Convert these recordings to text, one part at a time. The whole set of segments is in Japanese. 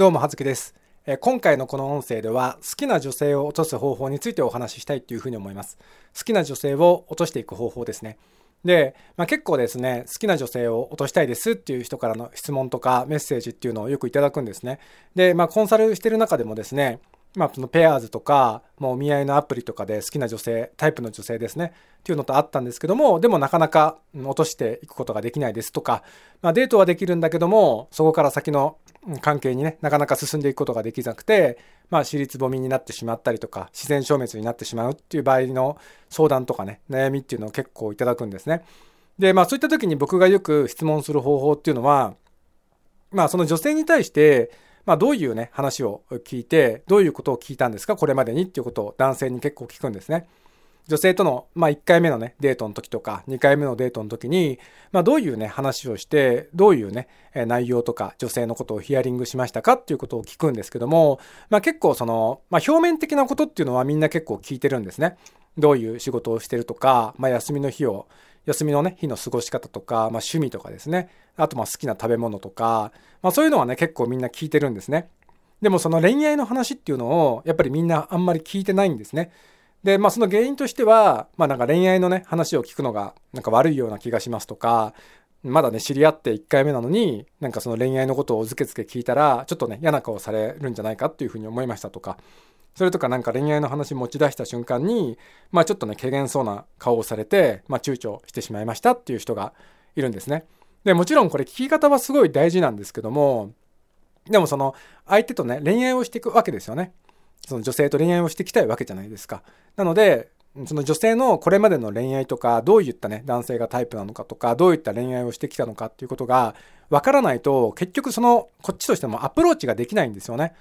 どうも、はずきです。今回のこの音声では、好きな女性を落とす方法についてお話ししたいっていうふうに思います。好きな女性を落としていく方法ですね。で、まあ、結構ですね、好きな女性を落としたいですっていう人からの質問とかメッセージっていうのをよくいただくんですね。で、まあ、コンサルしてる中でもですね、まあ、そのペアーズとか、もうお見合いのアプリとかで好きな女性、タイプの女性ですね、っていうのとあったんですけども、でもなかなか落としていくことができないですとか、まあ、デートはできるんだけども、そこから先の関係にね、なかなか進んでいくことができなくて、まあ、私立ぼみになってしまったりとか、自然消滅になってしまうっていう場合の相談とかね、悩みっていうのを結構いただくんですね。で、まあ、そういった時に僕がよく質問する方法っていうのは、まあ、その女性に対して、まあ、どういうね、話を聞いて、どういうことを聞いたんですか、これまでにっていうことを男性に結構聞くんですね。女性との、まあ、1回目のね、デートの時とか、2回目のデートの時に、まあ、どういうね、話をして、どういうね、内容とか、女性のことをヒアリングしましたかっていうことを聞くんですけども、まあ、結構その、まあ、表面的なことっていうのはみんな結構聞いてるんですね。どういう仕事をしてるとか、まあ、休みの日を、休みのね、日の過ごし方とか、まあ、趣味とかですね。あと、まあ、好きな食べ物とか、まあ、そういうのはね、結構みんな聞いてるんですね。でもその恋愛の話っていうのをやっぱりみんなあんまり聞いてないんですね。で、まあその原因としては、まあなんか恋愛のね、話を聞くのがなんか悪いような気がしますとか、まだね、知り合って1回目なのに、なんかその恋愛のことをずけずけ聞いたら、ちょっとね、嫌な顔されるんじゃないかっていうふうに思いましたとか、それとかなんか恋愛の話持ち出した瞬間に、まあちょっとね、軽減そうな顔をされて、まあ躊躇してしまいましたっていう人がいるんですね。で、もちろんこれ聞き方はすごい大事なんですけども、でもその相手とね、恋愛をしていくわけですよね。その女性と恋愛をしていきたいわけじゃないですか。なので、その女性のこれまでの恋愛とか、どういったね、男性がタイプなのかとか、どういった恋愛をしてきたのかっていうことがわからないと、結局その、こっちとしてもアプローチができないんですよね。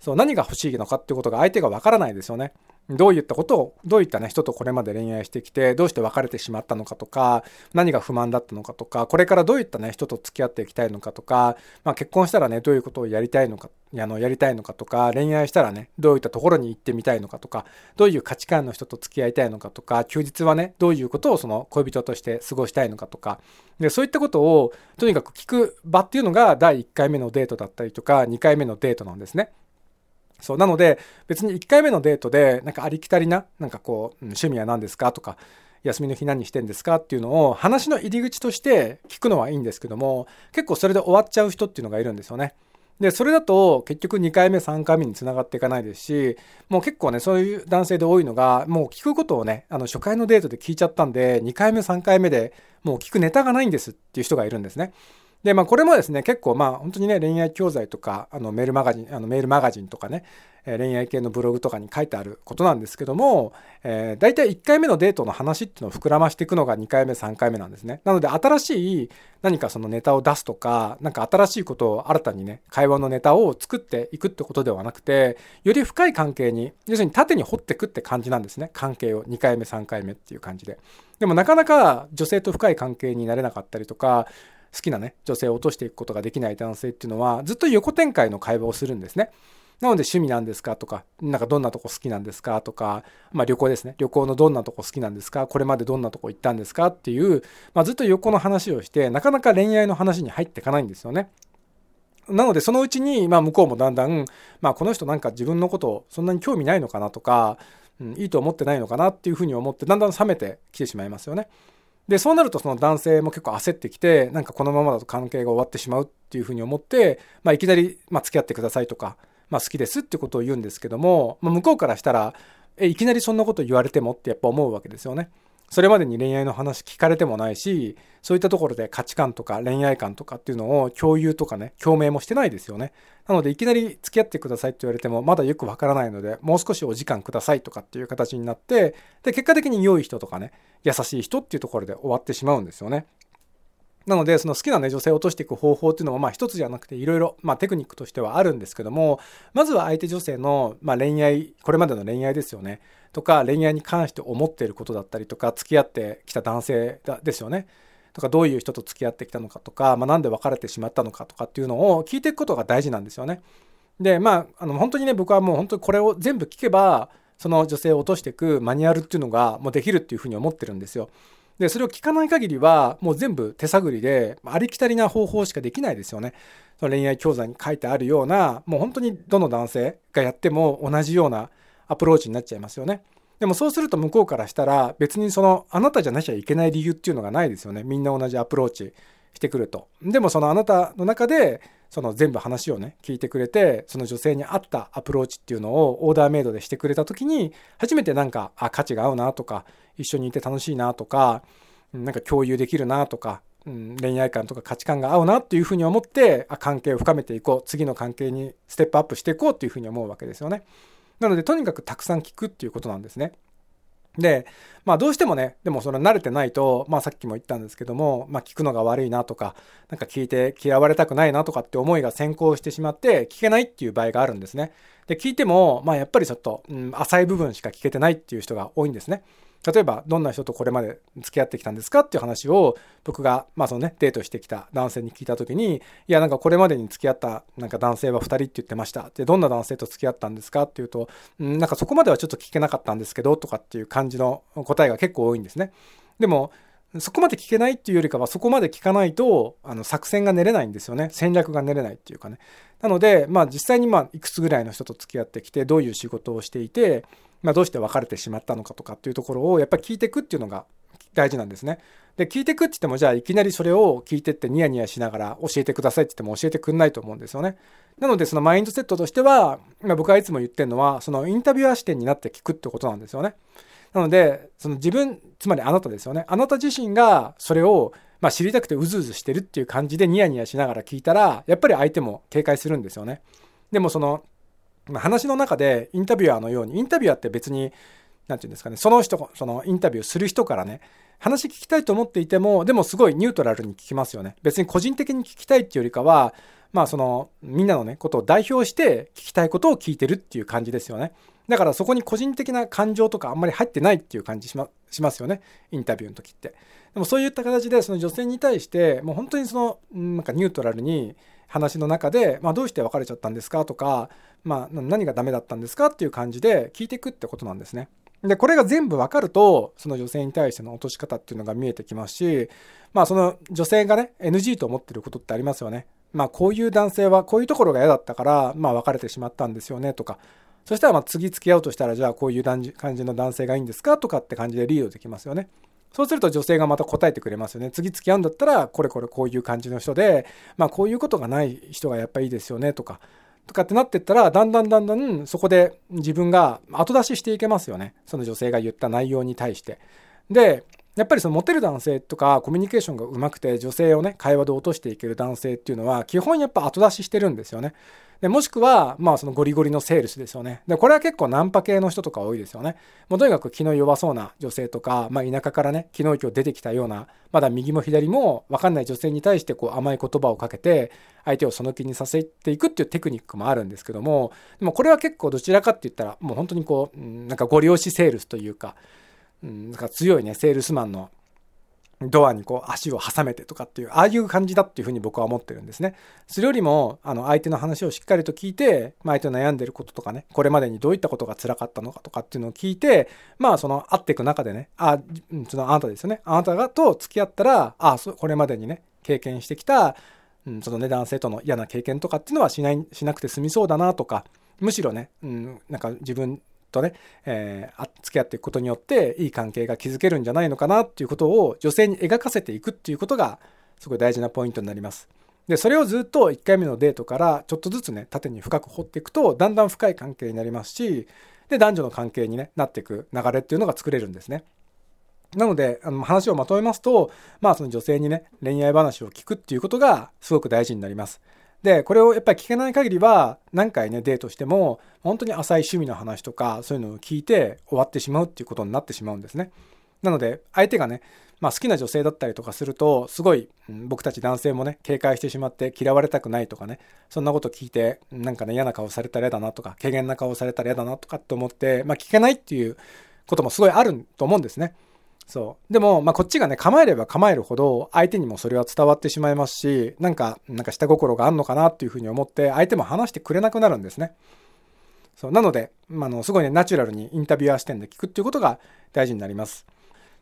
そう、何が欲しいのかっていうことが相手がわからないですよね。どういったことを、どういったね、人とこれまで恋愛してきて、どうして別れてしまったのかとか、何が不満だったのかとか、これからどういったね、人と付き合っていきたいのかとか、まあ、結婚したらね、どういうことをやりたいのか、あの、やりたいのかとか、恋愛したらね、どういったところに行ってみたいのかとか、どういう価値観の人と付き合いたいのかとか、休日はね、どういうことをその恋人として過ごしたいのかとか、で、そういったことを、とにかく聞く場っていうのが、第1回目のデートだったりとか、2回目のデートなんですね。そう。なので、別に1回目のデートで、なんかありきたりな、なんかこう、趣味は何ですかとか、休みの日何してんですかっていうのを話の入り口として聞くのはいいんですけども、結構それで終わっちゃう人っていうのがいるんですよね。で、それだと結局2回目、3回目につながっていかないですし、もう結構ね、そういう男性で多いのが、もう聞くことをね、あの初回のデートで聞いちゃったんで、2回目、3回目でもう聞くネタがないんですっていう人がいるんですね。で、まあ、これもですね、結構、まあ、本当にね、恋愛教材とか、あの、メールマガジン、あの、メールマガジンとかね、え恋愛系のブログとかに書いてあることなんですけども、えー、大体1回目のデートの話っていうのを膨らましていくのが2回目、3回目なんですね。なので、新しい何かそのネタを出すとか、なんか新しいことを新たにね、会話のネタを作っていくってことではなくて、より深い関係に、要するに縦に掘っていくって感じなんですね。関係を2回目、3回目っていう感じで。でもなかなか女性と深い関係になれなかったりとか、好きなね、女性を落としていくことができない男性っていうのは、ずっと横展開の会話をするんですね。なので趣味なんですかとか、なんかどんなとこ好きなんですかとか、まあ旅行ですね。旅行のどんなとこ好きなんですかこれまでどんなとこ行ったんですかっていう、まあずっと横の話をして、なかなか恋愛の話に入っていかないんですよね。なのでそのうちに、まあ向こうもだんだん、まあこの人なんか自分のことそんなに興味ないのかなとか、うん、いいと思ってないのかなっていうふうに思って、だんだん冷めてきてしまいますよね。で、そうなるとその男性も結構焦ってきて、なんかこのままだと関係が終わってしまうっていうふうに思って、まあ、いきなり、まあ、付き合ってくださいとか、まあ、好きですってことを言うんですけども、まあ、向こうからしたら、え、いきなりそんなこと言われてもってやっぱ思うわけですよね。それまでに恋愛の話聞かれてもないし、そういったところで価値観とか恋愛観とかっていうのを共有とかね、共鳴もしてないですよね。なので、いきなり付き合ってくださいって言われても、まだよくわからないので、もう少しお時間くださいとかっていう形になって、で、結果的に良い人とかね、優しい人っていうところで終わってしまうんですよね。なので、その好きなね、女性を落としていく方法っていうのも、まあ一つじゃなくていろいろ、まあテクニックとしてはあるんですけども、まずは相手女性の、まあ恋愛、これまでの恋愛ですよね。とか、恋愛に関して思っていることだったりとか、付き合ってきた男性ですよね。とか、どういう人と付き合ってきたのかとか、まあなんで別れてしまったのかとかっていうのを聞いていくことが大事なんですよね。で、まあ、あの、本当にね、僕はもう本当にこれを全部聞けば、その女性を落としていくマニュアルっていうのがもうできるっていうふうに思ってるんですよ。で、それを聞かない限りは、もう全部手探りで、ありきたりな方法しかできないですよね。その恋愛教材に書いてあるような、もう本当にどの男性がやっても同じようなアプローチになっちゃいますよね。でもそうすると向こうからしたら別にそのあなたじゃなきゃいけない理由っていうのがないですよね。みんな同じアプローチしてくると。でもそのあなたの中でその全部話をね聞いてくれてその女性に合ったアプローチっていうのをオーダーメイドでしてくれた時に初めてなんかあ価値観合うなとか一緒にいて楽しいなとかなんか共有できるなとか、うん、恋愛観とか価値観が合うなっていうふうに思ってあ関係を深めていこう次の関係にステップアップしていこうっていうふうに思うわけですよね。なのでとにかくたくさん聞くっていうことなんですね。で、まあどうしてもね、でもそれ慣れてないと、まあさっきも言ったんですけども、まあ聞くのが悪いなとか、なんか聞いて嫌われたくないなとかって思いが先行してしまって聞けないっていう場合があるんですね。で、聞いても、まあやっぱりちょっと、うん、浅い部分しか聞けてないっていう人が多いんですね。例えばどんな人とこれまで付き合ってきたんですかっていう話を僕がまあそのねデートしてきた男性に聞いた時にいやなんかこれまでに付き合ったなんか男性は2人って言ってました。でどんな男性と付き合ったんですかっていうとなんかそこまではちょっと聞けなかったんですけどとかっていう感じの答えが結構多いんですね。でもそこまで聞けないっていうよりかはそこまで聞かないとあの作戦が練れないんですよね。戦略が練れないっていうかね。なのでまあ実際にまあいくつぐらいの人と付き合ってきてどういう仕事をしていてまあ、どうして別れてしまったのかとかっていうところをやっぱり聞いていくっていうのが大事なんですね。で聞いていくって言ってもじゃあいきなりそれを聞いてってニヤニヤしながら教えてくださいって言っても教えてくんないと思うんですよね。なのでそのマインドセットとしては、まあ、僕はいつも言ってるのはそのインタビュアー視点になって聞くってことなんですよね。なのでその自分つまりあなたですよね。あなた自身がそれをまあ、知りたくてうずうずしてるっていう感じでニヤニヤしながら聞いたらやっぱり相手も警戒するんですよね。でもその話の中でインタビュアーのようにインタビュアーって別に何て言うんですかねその人そのインタビューする人からね話聞きたいと思っていてもでもすごいニュートラルに聞きますよね。別に個人的に聞きたいっていうよりかはまあそのみんなのねことを代表して聞きたいことを聞いてるっていう感じですよね。だからそこに個人的な感情とかあんまり入ってないっていう感じしましますよね。インタビューの時って。でもそういった形でその女性に対してもう本当にそのなんかニュートラルに話の中で、まあ、どうして別れちゃったんですかとか、まあ、何がダメだったんですかっていう感じで聞いていくってことなんですね。で、これが全部わかると、その女性に対しての落とし方っていうのが見えてきますし、まあその女性がね、NG と思ってることってありますよね。まあこういう男性はこういうところが嫌だったから、まあ別れてしまったんですよねとか、そしたらまあ次付き合うとしたら、じゃあこういう感じの男性がいいんですかとかって感じでリードできますよね。そうすると女性がまた答えてくれますよね。次付き合うんだったら、これこれこういう感じの人で、まあこういうことがない人がやっぱいいですよねとか、とかってなってったら、だんだんだんだんそこで自分が後出ししていけますよね。その女性が言った内容に対して。で、やっぱりそのモテる男性とかコミュニケーションがうまくて女性をね会話で落としていける男性っていうのは基本やっぱ後出ししてるんですよね。でもしくはまあそのゴリゴリのセールスですよね。でこれは結構ナンパ系の人とか多いですよね。もうとにかく気の弱そうな女性とか、まあ、田舎からね昨日今日出てきたようなまだ右も左も分かんない女性に対してこう甘い言葉をかけて相手をその気にさせていくっていうテクニックもあるんですけどもでもこれは結構どちらかって言ったらもう本当にこうなんかご利用しセールスというか。うん、なんか強いねセールスマンのドアにこう足を挟めてとかっていう、ああいう感じだっていうふうに僕は思ってるんですね。それよりも、あの、相手の話をしっかりと聞いて、まあ、相手の悩んでることとかね、これまでにどういったことが辛かったのかとかっていうのを聞いて、まあ、その、会っていく中でね、あ、その、あなたですよね。あなたがと付き合ったら、あ、そこれまでにね、経験してきた、うん、そのね、男性との嫌な経験とかっていうのはしない、しなくて済みそうだなとか、むしろね、うん、なんか自分とね、えー、付き合っていくことによっていい関係が築けるんじゃないのかなっていうことを女性に描かせていくっていうことがすごい大事なポイントになります。でそれをずっと1回目のデートからちょっとずつね縦に深く掘っていくとだんだん深い関係になりますしで男女の関係に、ね、なっていく流れっていうのが作れるんですね。なのであの話をまとめますとまあその女性にね恋愛話を聞くっていうことがすごく大事になります。で、これをやっぱり聞けない限りは、何回ね、デートしても、本当に浅い趣味の話とか、そういうのを聞いて終わってしまうっていうことになってしまうんですね。なので、相手がね、まあ、好きな女性だったりとかすると、すごい、僕たち男性もね、警戒してしまって嫌われたくないとかね、そんなこと聞いて、なんかね、嫌な顔されたら嫌だなとか、軽減な顔されたら嫌だなとかって思って、まあ、聞けないっていうこともすごいあると思うんですね。そう。でも、まあ、こっちがね、構えれば構えるほど、相手にもそれは伝わってしまいますし、なんか、なんか下心があるのかなっていうふうに思って、相手も話してくれなくなるんですね。そう。なので、まあ、の、すごいね、ナチュラルにインタビュアー視点で聞くっていうことが大事になります。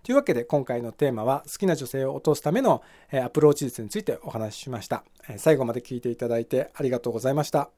というわけで今回のテーマは好きな女性を落とすためのアプローチ術についてお話ししました。最後まで聞いていただいてありがとうございました。